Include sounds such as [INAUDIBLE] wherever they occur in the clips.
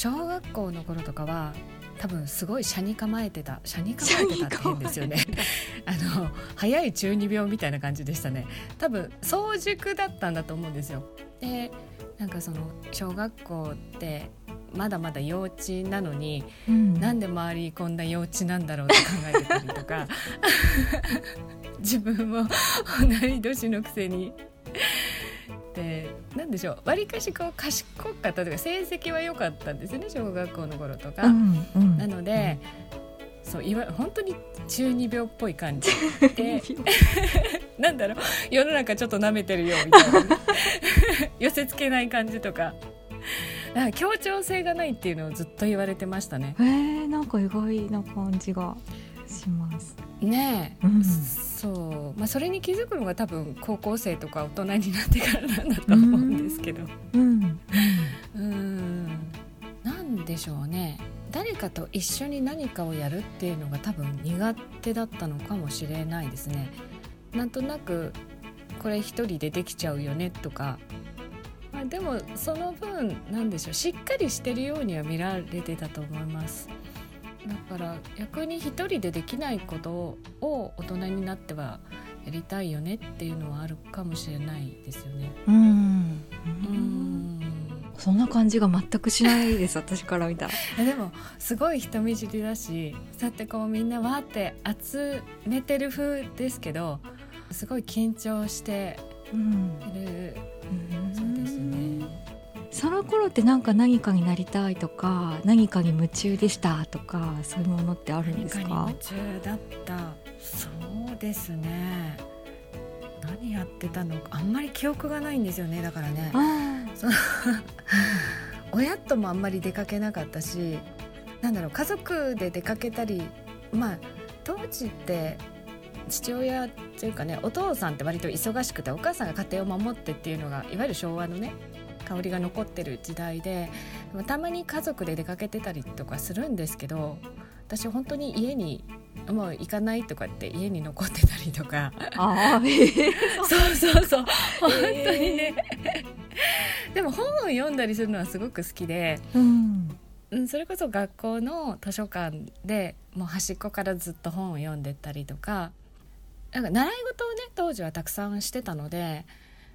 小学校の頃とかは多分すごい車に構えてた車に構えてたって変ですよね。[LAUGHS] あの早い中二病みたいな感じでしたね。多分早熟だったんだと思うんですよ。でなんかその小学校ってまだまだ幼稚なのに、うん、なんで周りこんな幼稚なんだろうって考えてたりとか [LAUGHS] 自分も同い年のくせにで何でしょうわりかしこう賢かったというか成績は良かったんですよね小学校の頃とか。うんうん、なので、うん、そういわ本当に中二病っぽい感じで [LAUGHS] なんだろう世の中ちょっと舐めてるよみたいな [LAUGHS] 寄せつけない感じとか。だから協調性がないっていうのをずっと言われてましたね。えー、なんか意外な感じがします。ねえ、うん、そう、まあ、それに気づくのが多分高校生とか大人になってからなんだと思うんですけど。うん、うん、なんでしょうね。誰かと一緒に何かをやるっていうのが多分苦手だったのかもしれないですね。なんとなくこれ一人でできちゃうよねとか。まあ、でもその分なんでしょう。しっかりしてるようには見られてたと思いますだから逆に一人でできないことを大人になってはやりたいよねっていうのはあるかもしれないですよね。うん。うん。そんな感じが全くしないです私から見た。らでもすごい人見知りだしそうやってこうみんなわーって集めてる風ですけどすごい緊張している、うん、そうですねその頃ってなんか何かになりたいとか何かに夢中でしたとかそういうものってあるんですか？夢中だった。そうですね。何やってたのか。あんまり記憶がないんですよね。だからね。[LAUGHS] 親ともあんまり出かけなかったしなんだろう。家族で出かけたりまあ当時って父親っていうかねお父さんって割と忙しくてお母さんが家庭を守ってっていうのがいわゆる昭和のね香りが残ってる時代でたまに家族で出かけてたりとかするんですけど私本当に家にもう行かないとかって家に残ってたりとか。あ、えー、[LAUGHS] そうそうそう。本当にね、えー、でも本を読んだりするのはすごく好きで、うん、それこそ学校の図書館でもう端っこからずっと本を読んでったりとかなんか習い事をね当時はたくさんしてたので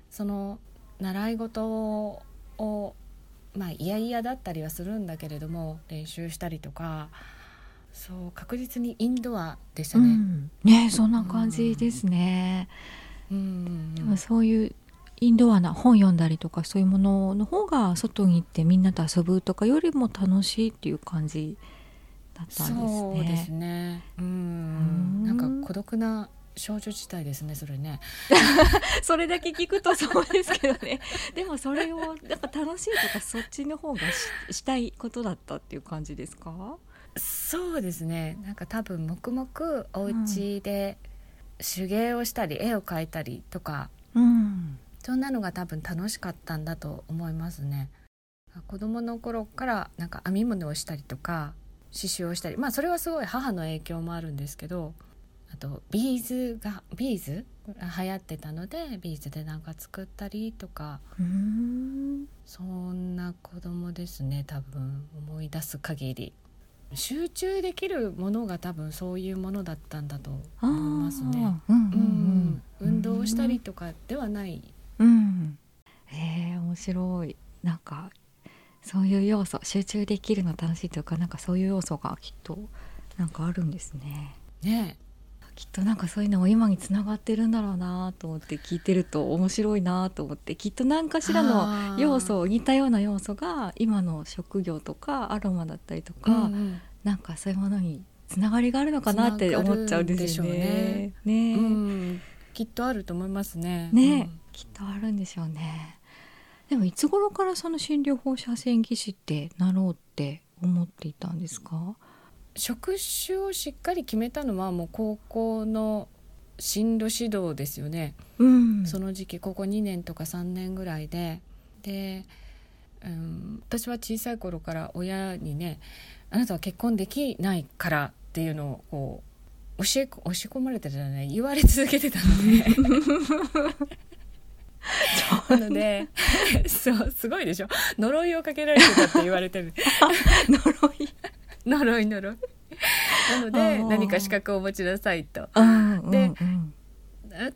その習い事をまあ嫌々だったりはするんだけれども練習したりとかそう確実にインドアでしたね。うん、ねそんな感じですね。うん、でもそういうインドアな本読んだりとかそういうものの方が外に行ってみんなと遊ぶとかよりも楽しいっていう感じだったんですね。そうですね。うん、なんか孤独な少女時代ですねそれね。[LAUGHS] それだけ聞くとそうですけどね。[LAUGHS] でもそれをやっぱ楽しいとかそっちの方がししたいことだったっていう感じですか？そうですね。なんか多分黙々お家で手芸をしたり、うん、絵を描いたりとか、うん、そんなのが多分楽しかったんだと思いますね。子供の頃からなんか編み物をしたりとか刺繍をしたり。まあそれはすごい母の影響もあるんですけどあとビーズがビーズ？が流行ってたのでビーズでなんか作ったりとか。そんな子供ですね多分。思い出す限り。集中できるものが多分そういうものだったんだと思いますね。運動したりとかではない。うん、へえ面白い。なんかそういう要素集中できるの楽しいというかなんかそういう要素がきっとなんかあるんですね。ねきっとなんかそういうのも今につながってるんだろうなと思って聞いてると面白いなと思ってきっと何かしらの要素似たような要素が今の職業とかアロマだったりとか、うんうん、なんかそういうものにつながりがあるのかなって思っちゃうんですよね。ね、うん、きっとあると思いますね。ね、うん、きっとあるんでしょうね。でもいつ頃からその診療放射線技師ってなろうって思っていたんですか？職種をしっかり決めたのはもう高校の進路指導ですよね、うん、その時期高校2年とか3年ぐらいで。で、うん、私は小さい頃から親にね「あなたは結婚できないから」っていうのをこう教え押し込まれてじゃない。言われ続けてたので。なのでそうすごいでしょ。呪いをかけられてたって言われてる。[LAUGHS] 呪い呪い呪い。[LAUGHS] なので何か資格をお持ちなさいと。うんでうん。うん単純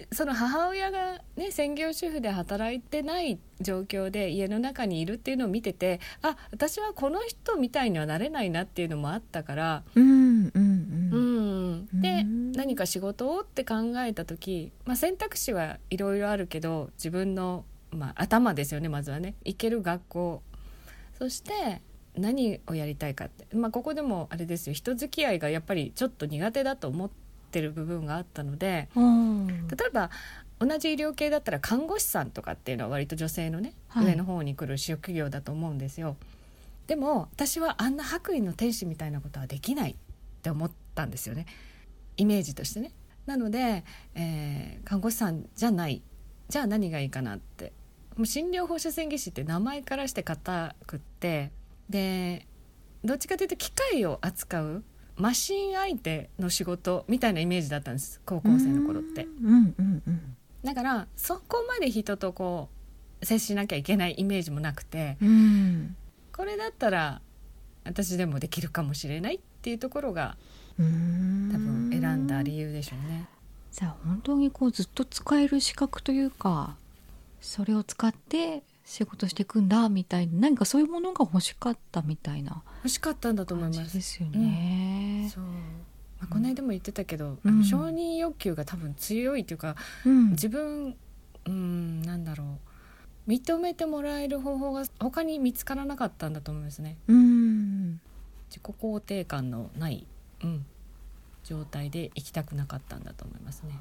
にその母親がね専業主婦で働いてない状況で家の中にいるっていうのを見ててあ私はこの人みたいにはなれないなっていうのもあったから、うんうんううん。ん、でうん。何か仕事をって考えた時、まあ、選択肢はいろいろあるけど自分の、まあ、頭ですよねまずはね。行ける学校。そして何をやりたいかって、まあ、ここでもあれですよ。人付き合いがやっぱりちょっと苦手だと思ってる部分があったのでうん。例えば同じ医療系だったら看護師さんとかっていうのは割と女性のね、はい。上の方に来る職業だと思うんですよ。でも私はあんな白衣の天使みたいなことはできないって思ったんですよね。イメージとしてね。なので、えー看護師さんじゃない。じゃあ何がいいかなって。もう診療放射線技師って名前からして硬くってでどっちかというと機械を扱うマシン相手の仕事みたいなイメージだったんです。高校生の頃って。うんうんうんだからそこまで人とこう接しなきゃいけないイメージもなくて。うん。これだったら私でもできるかもしれないっていうところがうん多分選んだ理由でしょうね。じゃあ本当にこうずっと使える資格というかそれを使って仕事していくんだみたいな何かそういうものが欲しかったみたいな欲しかったんだと思い感ます。じですよね。そうまあ、この間も言ってたけど、うん承認欲求が多分強いというか、うん自分うんなんだろう認めてもらえる方法が他に見つからなかったんだと思いますね。うん自己肯定感のない、うん、状態で生きたくなかったんだと思いますね。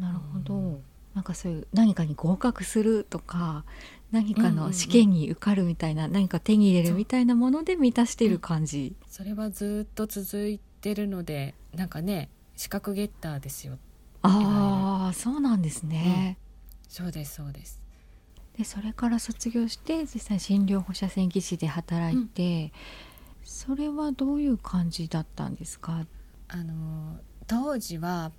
なるほど、うんなんかそういう何かに合格するとか何かうんうんうん。の試験に受かるみたいな、何か手に入れるみたいなもので満たしている感じ、それはずっと続いてるのでなんかね資格ゲッターですよ。ああそうなんですね、そうですそうです。でそれから卒業して実際診療放射線技師で働いて、それはどういう感じだったんですか？あの当時は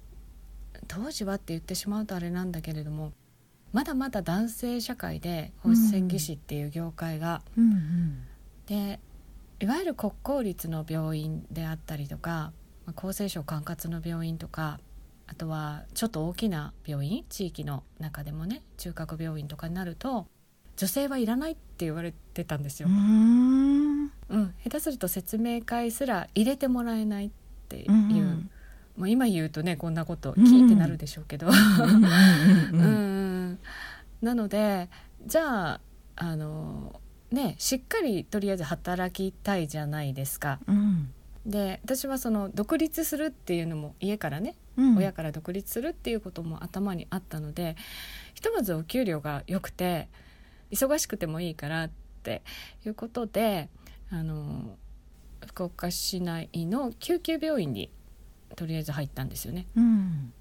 当時はって言ってしまうとあれなんだけれどもまだまだ男性社会で放射線技師っていう業界が、うんうん。でいわゆる国公立の病院であったりとかまあ厚生省管轄の病院とかあとはちょっと大きな病院地域の中でもね中核病院とかになると女性はいらないって言われてたんですよ。うーん。うん、下手すると説明会すら入れてもらえないっていう、うんうんもう今言うとねこんなことうん聞いてなるでしょうけど、なのでじゃああのねしっかりとりあえず働きたいじゃないですか。うん。で私はその独立するっていうのも家からね、うん。親から独立するっていうことも頭にあったのでひとまずお給料が良くて忙しくてもいいからっていうことであの福岡市内の救急病院にとりあえず入ったんですよね。うん。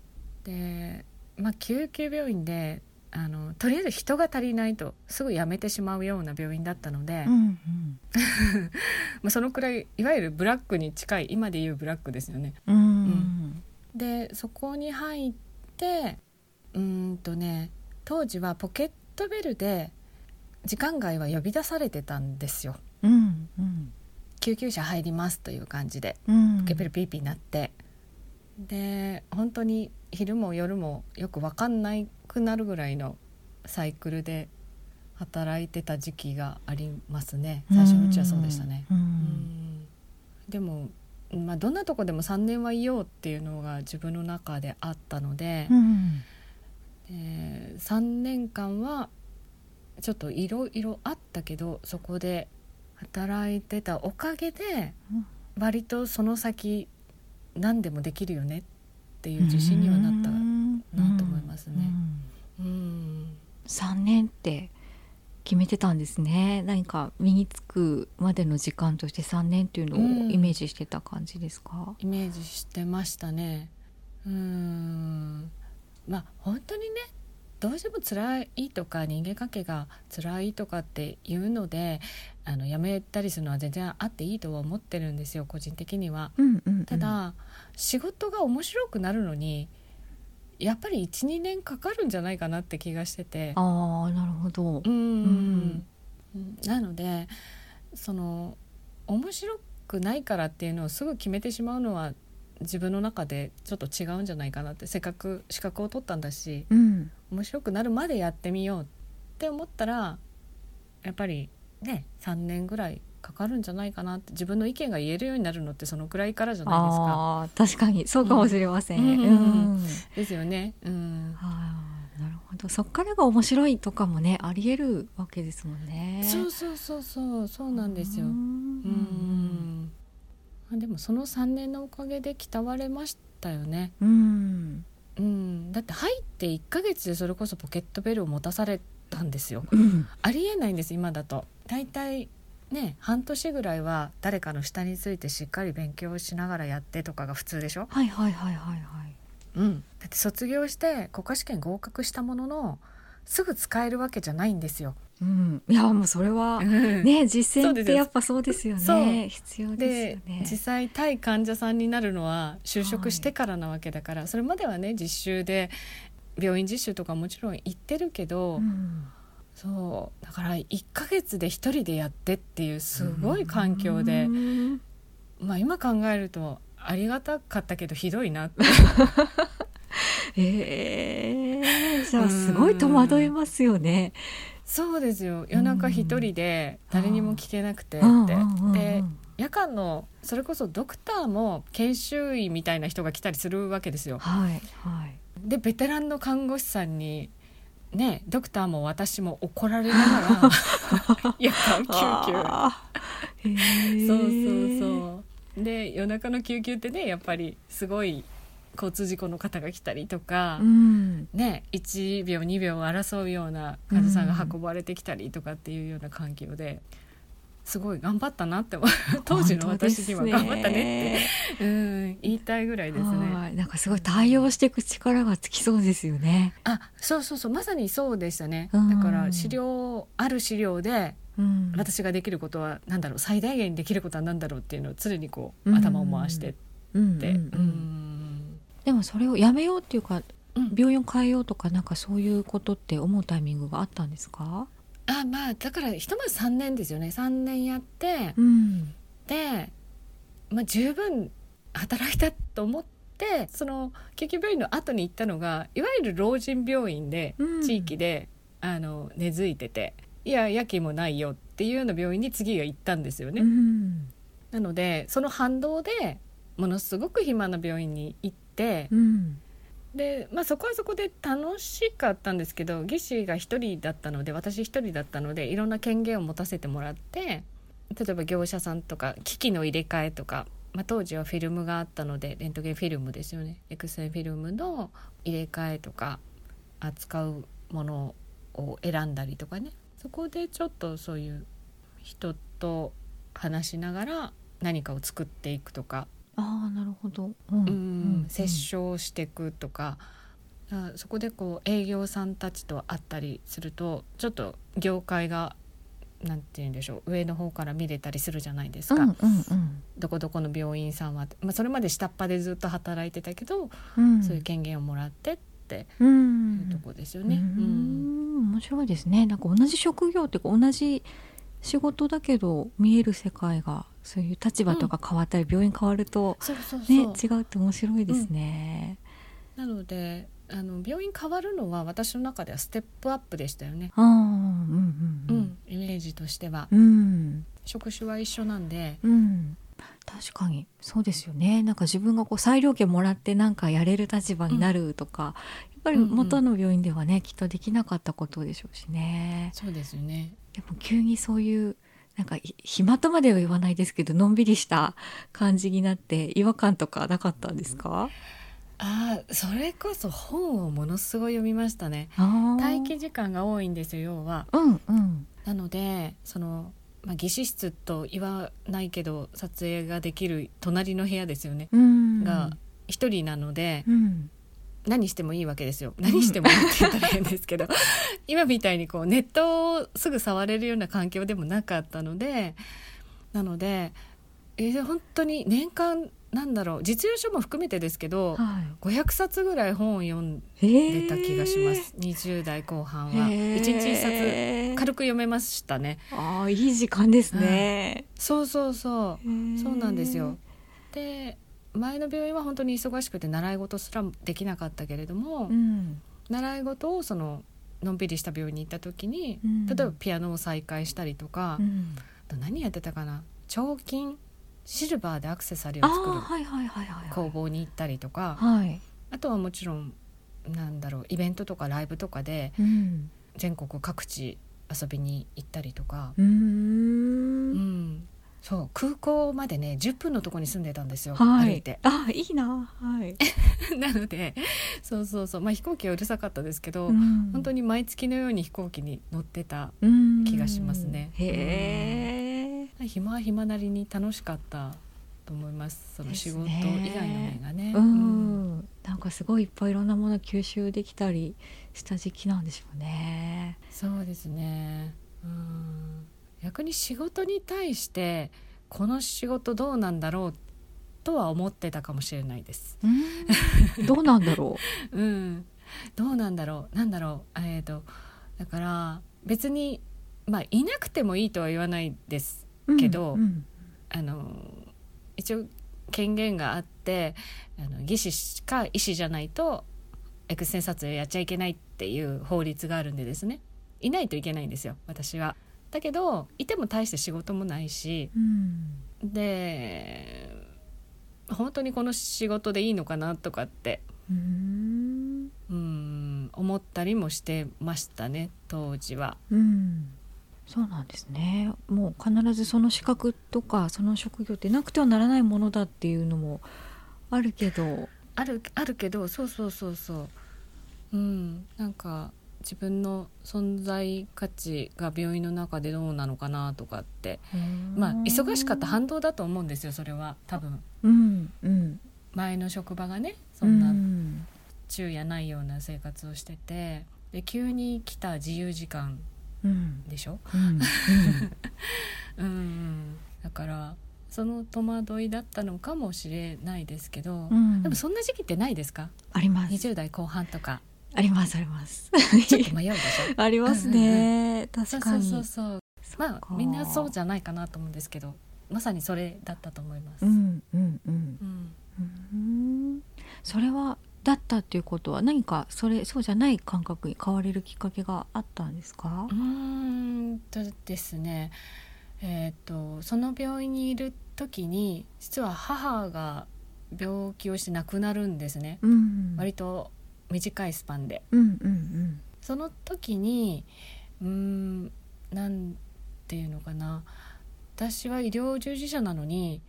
で、まあ、救急病院であのとりあえず人が足りないとすぐ辞めてしまうような病院だったので、うんうん。[LAUGHS] まあ、そのくらいいわゆるブラックに近い今でいうブラックですよね。うん。でそこに入ってうーんとね当時はポケットベルで時間外は呼び出されてたんですよ。うんうん。救急車入りますという感じでうん。ポケベルピーピー鳴ってで本当に昼も夜もよく分かんなくなるぐらいのサイクルで働いてた時期がありますね。最初のうちはそうでしたね。でも、まあ、どんなとこでも3年はいようっていうのが自分の中であったので、うん。えー3年間はちょっといろいろあったけどそこで働いてたおかげでうん。割とその先何でもできるよねっていう自信にはなったなと思いますね。うん。3年って決めてたん。ですね何か身につくまでの時間として3年っていうのをイメージしてた感じですか、イメージしてましたね。うん。まあ本当にねどうしても辛いとか人間関係が辛いとかっていうのであのやめたりするのは全然あっていいとは思ってるんですよ個人的には。うんうんうん。ただ、仕事が面白くなるのにやっぱり12年かかるんじゃないかなって気がしてて。ああなるほど。うん。うん。なのでその面白くないからっていうのをすぐ決めてしまうのは自分の中でちょっと違うんじゃないかなってせっかく資格を取ったんだしうん。面白くなるまでやってみようって思ったらやっぱりね3年ぐらいかかるんじゃないかなって自分の意見が言えるようになるのってそのくらいからじゃないですか。ああ確かにそうかもしれません、うん。うん。ですよね。うん。なるほど。そっからが面白いとかもねありえるわけですもんね。そうそうそうそうそうなんですよ。ううん。ん。あでもその3年のおかげで鍛われましたよね。うん。うん、だって入って1ヶ月でそれこそポケットベルを持たされたんですよ。うん。ありえないんです今だと。だいたいね半年ぐらいは誰かの下についてしっかり勉強しながらやってとかが普通でしょ？はいはいはいはいはい。うん、だって卒業して国家試験合格したもののすぐ使えるわけじゃないんですよ。うん。いやもうそれはねね実践ってやっぱそうですよそう。ね必要ですでよね。実際対患者さんになるのは就職してからなわけだから、それまではね実習で病院実習とかもちろん行ってるけど、うん。そうだから1ヶ月で一人でやってっていうすごい環境で、うん。まあ今考えるとありがたかったけどひどいなって。[LAUGHS] ええじゃあすごい戸惑いますよね。そうですよ。夜中一人で誰にも聞けなくてって、で夜間のそれこそドクターも研修医みたいな人が来たりするわけですよ。はいはい。でベテランの看護師さんにねドクターも私も怒られながら [LAUGHS] 夜間救急。そうそうそう。で夜中の救急ってねやっぱりすごい交通事故の方が来たりとか、うん。ね1秒2秒を争うような患者さんが運ばれてきたりとかっていうような環境ですごい頑張ったなって [LAUGHS] 当時の私には頑張ったねって、うん、言いたいぐらいですね。はい。なんかすごい対応していく力がつきそうですよね。あそうそうそう。まさにそうでしたね、うん。だから資料ある資料でうん。私ができることは何だろう。最大限にできることは何だろうっていうのを常にこううん。頭を回してって、でもそれをやめようっていうかうん。病院を変えようとかなんかそういうことって思うタイミングがあったんですか？あまあだからひとまず3年ですよね。3年やってうん。で、まあ、十分働いたと思ってその救急病院の後に行ったのがいわゆる老人病院でうん。地域で、あの根付いてていや夜勤もないよっていうような病院に次は行ったんですよね。うん。なのでその反動でものすごく暇な病院に行ってうんで、まあ、そこはそこで楽しかったんですけど技師が1人だったので私1人だったのでいろんな権限を持たせてもらって例えば業者さんとか機器の入れ替えとか、まあ、当時はフィルムがあったのでレントゲンフィルムですよね。エクスレイフィルムの入れ替えとか扱うものを選んだりとかね。そこでちょっとそういう人と話しながら何かを作っていくとかああなるほど。うん。うん。接触していくとか、あそこでこう営業さんたちと会ったりするとちょっと業界がなんて言うんでしょう上の方から見れたりするじゃないですか、うんうんうん。どこどこの病院さんは、まあ、それまで下っ端でずっと働いてたけど、うん。そういう権限をもらってってういうんとこですよね。ううんん。面白いですね。なんか同じ職業っていうか同じ仕事だけど見える世界がそういう立場とか変わったり、病院変わるとね違うって面白いですね。なのであの病院変わるのは私の中ではステップアップでしたよね、ああうんうんううんんイメージとしては。うん。職種は一緒なんで。うん。確かにそうですよね。なんか自分がこう裁量権もらってなんかやれる立場になるとか、やっぱり元の病院ではね、きっとできなかったことでしょうしね。そうですよね。でも急にそういうなんかひ暇とまでは言わないですけどのんびりした感じになって違和感とかなかったんですか、ああそれこそ本をものすごい読みましたね。待機時間が多いんですよ要は。うんうん。なのでその、まあ、技師室と言わないけど撮影ができる隣の部屋ですよね、うん。が一人なのでうん何してもいいわけですよ。何してもいいって言ったら変ですけど。今みたいにこうネットをすぐ触れるような環境でもなかったのでなのでえー本当に年間なんだろう。実用書も含めてですけど、は500冊ぐらい本を読んでた気がします、20代後半は。1日1冊。軽く読めましたね。ああいい時間ですね。そうそうそう。そそうなんですよ。で前の病院は本当に忙しくて習い事すらできなかったけれども、うん。習い事をそののんびりした病院に行った時に、うん例えばピアノを再開したりとか、うんあと何やってたかな？彫金シルバーでアクセサリーあを作る。工房に行ったりとか、はい。あとはもちろんなんだろうイベントとかライブとかでうん。全国各地遊びに行ったりとか、うんそう空港までね10分のとこに住んでたんですよ、はい歩いて。あいいなはい。[LAUGHS] なのでそうそうそうまあ飛行機はうるさかったですけど、うん本当に毎月のように飛行機に乗ってたうん気がしますねへえ。暇は暇なりに楽しかったと思いますその仕事以外の面がね。ううんん。なんかすごいいっぱいいろんなもの吸収できたりした時期なんでしょうね。そうですねうん逆に仕事に対してこの仕事どうなんだろうとは思ってたかもしれないです。うん。どうなんだろう [LAUGHS] ん、どうなんだろうなんだろうえー、とだから別にまあいなくてもいいとは言わないですう。けどうんあの一応権限があってあの技師か医師じゃないとエクステン撮影やっちゃいけないっていう法律があるんでですねいないといけないんですよ私は。だけどいても大して仕事もないしうん。で本当にこの仕事でいいのかなとかってうん。うん思ったりもしてましたね当時は。うん。そうなんですね。もう必ずその資格とかその職業ってなくてはならないものだっていうのもあるけど。あるあるけどそうそうそうそううんなんか自分の存在価値が病院の中でどうなのかなとかってまあ忙しかった反動だと思うんですよそれは。多分。うんうん。前の職場がねそんなうん。昼夜ないような生活をしててで急に来た自由時間うん。でしょ？うん [LAUGHS] うん。だからその戸惑いだったのかもしれないですけど、うん。でもそんな時期ってないですか？あります。20代後半とかありますあります。ちょっと迷うでしょ。[LAUGHS] ありますね。確かに。そうそうそうまあみんなそうじゃないかなと思うんですけどまさにそれだったと思います。うんうんうん。うん。うんそれはだったっていうことは何かそれそうじゃない感覚に変われるきっかけがあったんですか？うーんとですね。えっ、とその病院にいる時に実は母が病気をして亡くなるんですね、うん。割と短いスパンで。うんうんうん。その時にうーんなんていうのかな。私は医療従事者なのに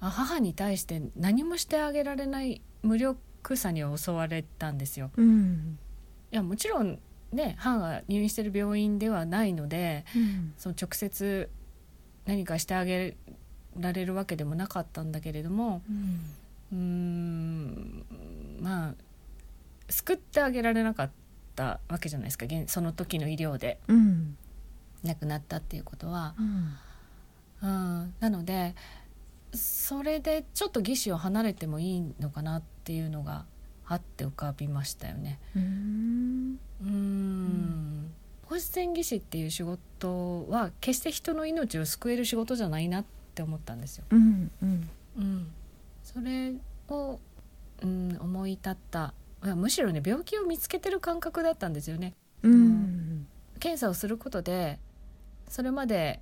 あ母に対して何もしてあげられない無力さには襲われたんですよ。うん。いやもちろんね母が入院してる病院ではないのでうん。その直接何かしてあげられるわけでもなかったんだけれどもうーんまあ救ってあげられなかったわけじゃないですか現その時の医療で。うん。亡くなったっていうことは。うん。うん、なのでそれでちょっと義手を離れてもいいのかなっていうのがあって浮かびましたよね。うん。うん。放射線技師っていう仕事は決して人の命を救える仕事じゃないなって思ったんですよ。うんうん。うん、それを、うん、思い立ったむしろね病気を見つけてる感覚だったんですよね。うん。検査をすることでそれまで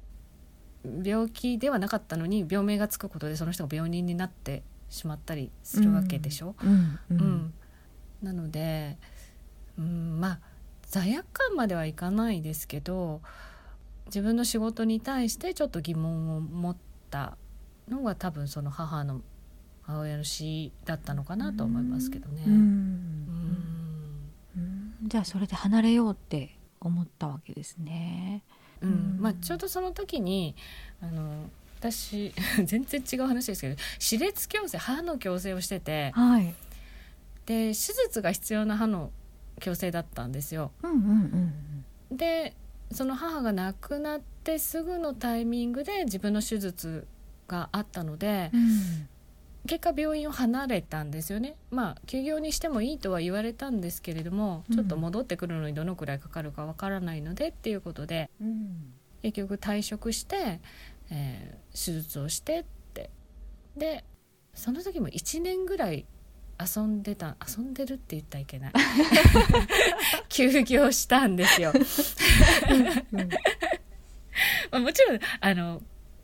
病気ではなかったのに病名がつくことでその人が病人になってしまったりするわけでしょ？うん。ううん。ん。なので、うん、まあ罪悪感まではいかないですけど自分の仕事に対してちょっと疑問を持ったのが多分その母の母親の死だったのかなと思いますけどね。じゃあそれで離れようって思ったわけですね。うんうんまあ、ちょうどその時にあの私 [LAUGHS] 全然違う話ですけど歯列矯正歯の矯正をしててはい。で手術が必要な歯の矯正だったんですよ。うんうんうんでその母が亡くなってすぐのタイミングで自分の手術があったのでうん結果病院を離れたんですよね。まあ休業にしてもいいとは言われたんですけれども、うん。ちょっと戻ってくるのにどのくらいかかるかわからないのでっていうことでうん。結局退職して、えー手術をしてって。でその時も1年ぐらい遊んでた遊んでるって言ったらいけない。[LAUGHS] 休業したんですよ。うん。[LAUGHS] まあもちろんあの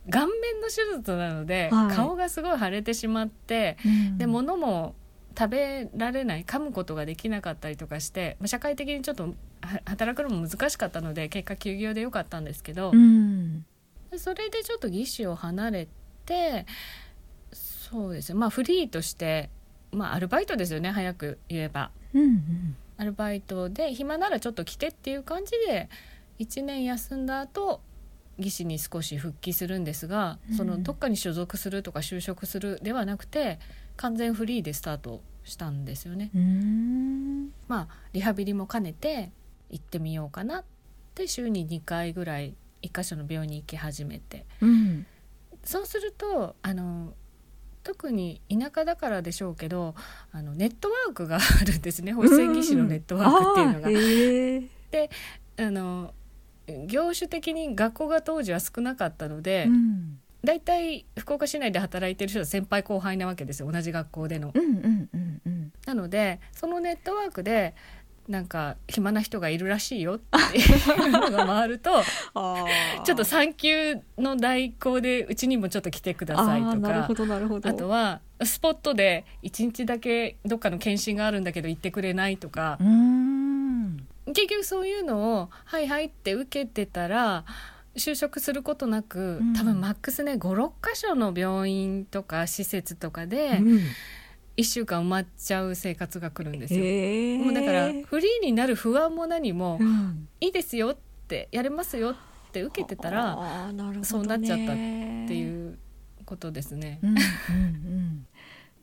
顔面の手術なので、はい。顔がすごい腫れてしまってうん。で物も食べられない噛むことができなかったりとかしてまあ社会的にちょっとは働くのも難しかったので結果休業でよかったんですけど、うん。それでちょっと義手を離れてそうですね。まあフリーとしてまあアルバイトですよね早く言えば。うんアルバイトで暇ならちょっと来てっていう感じで1年休んだ後技師に少し復帰するんですが、うん。そのどっかに所属するとか就職するではなくて完全フリーでスタートしたんですよね。うん。まあリハビリも兼ねて行ってみようかなって週に2回ぐらい1箇所の病院に行き始めて。うん。そうするとあの特に田舎だからでしょうけどあのネットワークがあるんですね。保育園技師のネットワークっていうのが。あーへー。あの業種的に学校が当時は少なかったので、うん。だいたい福岡市内で働いてる人は先輩後輩なわけですよ。同じ学校での。うんうんうんうん。なのでそのネットワークでなんか暇な人がいるらしいよっていうのが回ると [LAUGHS] ちょっと産休の代行でうちにもちょっと来てくださいとか。あーなるほどなるほど。あとはスポットで1日だけどっかの検診があるんだけど行ってくれないとか。うーん結局そういうのを「はいはい」って受けてたら就職することなく、うん。多分マックスね56箇所の病院とか施設とかでうん。1週間埋まっちゃう生活が来るんですよ。もうだからフリーになる不安も何もうん「いいですよ」って「やれますよ」って受けてたらね。そうなっちゃったっていうことですね。うんうんうん。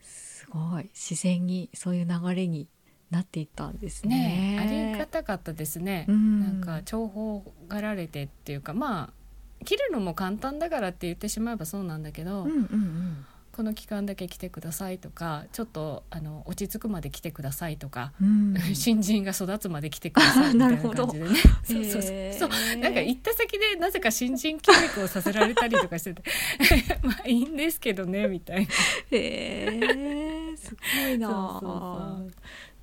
すごい。自然にそういう流れになっていったんですね。ねありがたかったですね。うん。なんか重宝がられてっていうかまあ切るのも簡単だからって言ってしまえばそうなんだけど、うんうんうん。この期間だけ来てくださいとかちょっとあの落ち着くまで来てくださいとか、うん。[LAUGHS] 新人が育つまで来てくださいみたいな感じでね。[LAUGHS] [LAUGHS] そうそうそう。そうなんか行った先でなぜか新人教育をさせられたりとかしててまあいいんですけどねみたいな。へえすごいなそうそうそう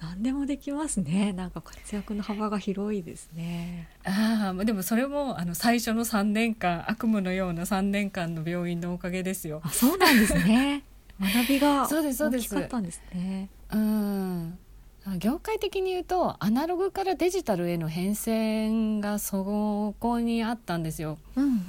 何でもできますね。なんか活躍の幅が広いですね。ああまあでもそれもあの最初の3年間悪夢のような3年間の病院のおかげですよ。あそうなんですね。[LAUGHS] 学びが大きかったんですね。うん。業界的に言うとアナログからデジタルへの変遷がそこにあったんですよ。うんうん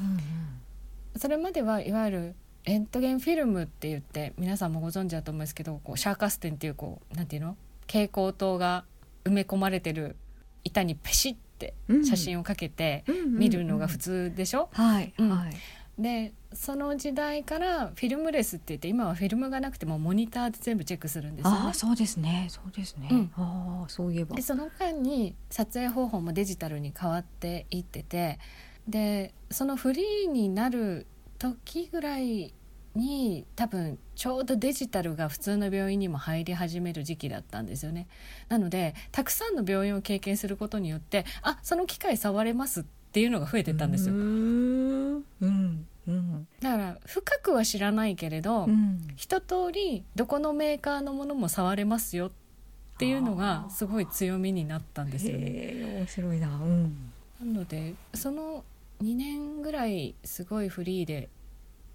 それまではいわゆるレントゲンフィルムって言って皆さんもご存知だと思うんですけどこうシャーカステンっていうこうなんていうの？蛍光灯が埋め込まれてる板にペシッてうん。写真をかけて見るのが普通でしょ、はいうん。はい。でその時代からフィルムレスって言って今はフィルムがなくてもモニターで全部チェックするんですよね。ああ。そうですね。そうですね、うん。ああそういえば。でその間に撮影方法もデジタルに変わっていっててでそのフリーになる時ぐらいに多分ちょうどデジタルが普通の病院にも入り始める時期だったんですよね。なのでたくさんの病院を経験することによってあその機械触れますっていうのが増えてったんですよ。うー。ん。うん。うん。だから深くは知らないけれど、うん。一通りどこのメーカーのものも触れますよっていうのがすごい強みになったんですよね。面白いな。うん。なのでその2年ぐらいすごいフリーで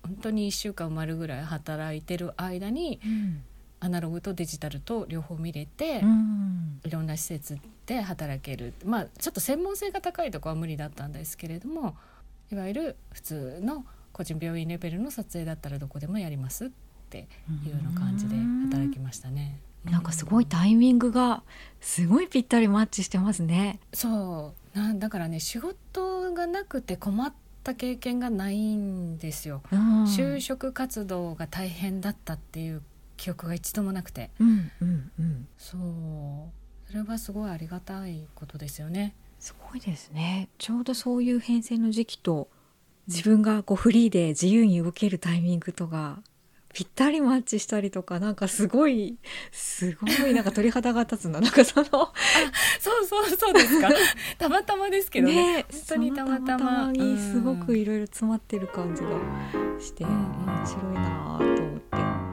本当に1週間埋まるぐらい働いてる間にうん。アナログとデジタルと両方見れて、うん。いろんな施設で働ける。まあちょっと専門性が高いとこは無理だったんですけれどもいわゆる普通の個人病院レベルの撮影だったらどこでもやりますっていうような感じで働きましたね。なんかすごいタイミングがすごいぴったりマッチしてますね。そう。なんだからね仕事がなくて困った経験がないんですよ。うん就職活動が大変だったっていう記憶が一度もなくてうんうんうんそうそれはすごいありがたいことですよね。すごいですね。ちょうどそういう変遷の時期と自分がこうフリーで自由に動けるタイミングとがぴったりマッチしたりとかなんかすごいすごいなんか鳥肌が立つな。[LAUGHS] なんかそのそうそうそうですか。[LAUGHS] たまたまですけどね。ね本当にたまたま。にすごくうん。いろいろ詰まってる感じがしてう面白いなと思って。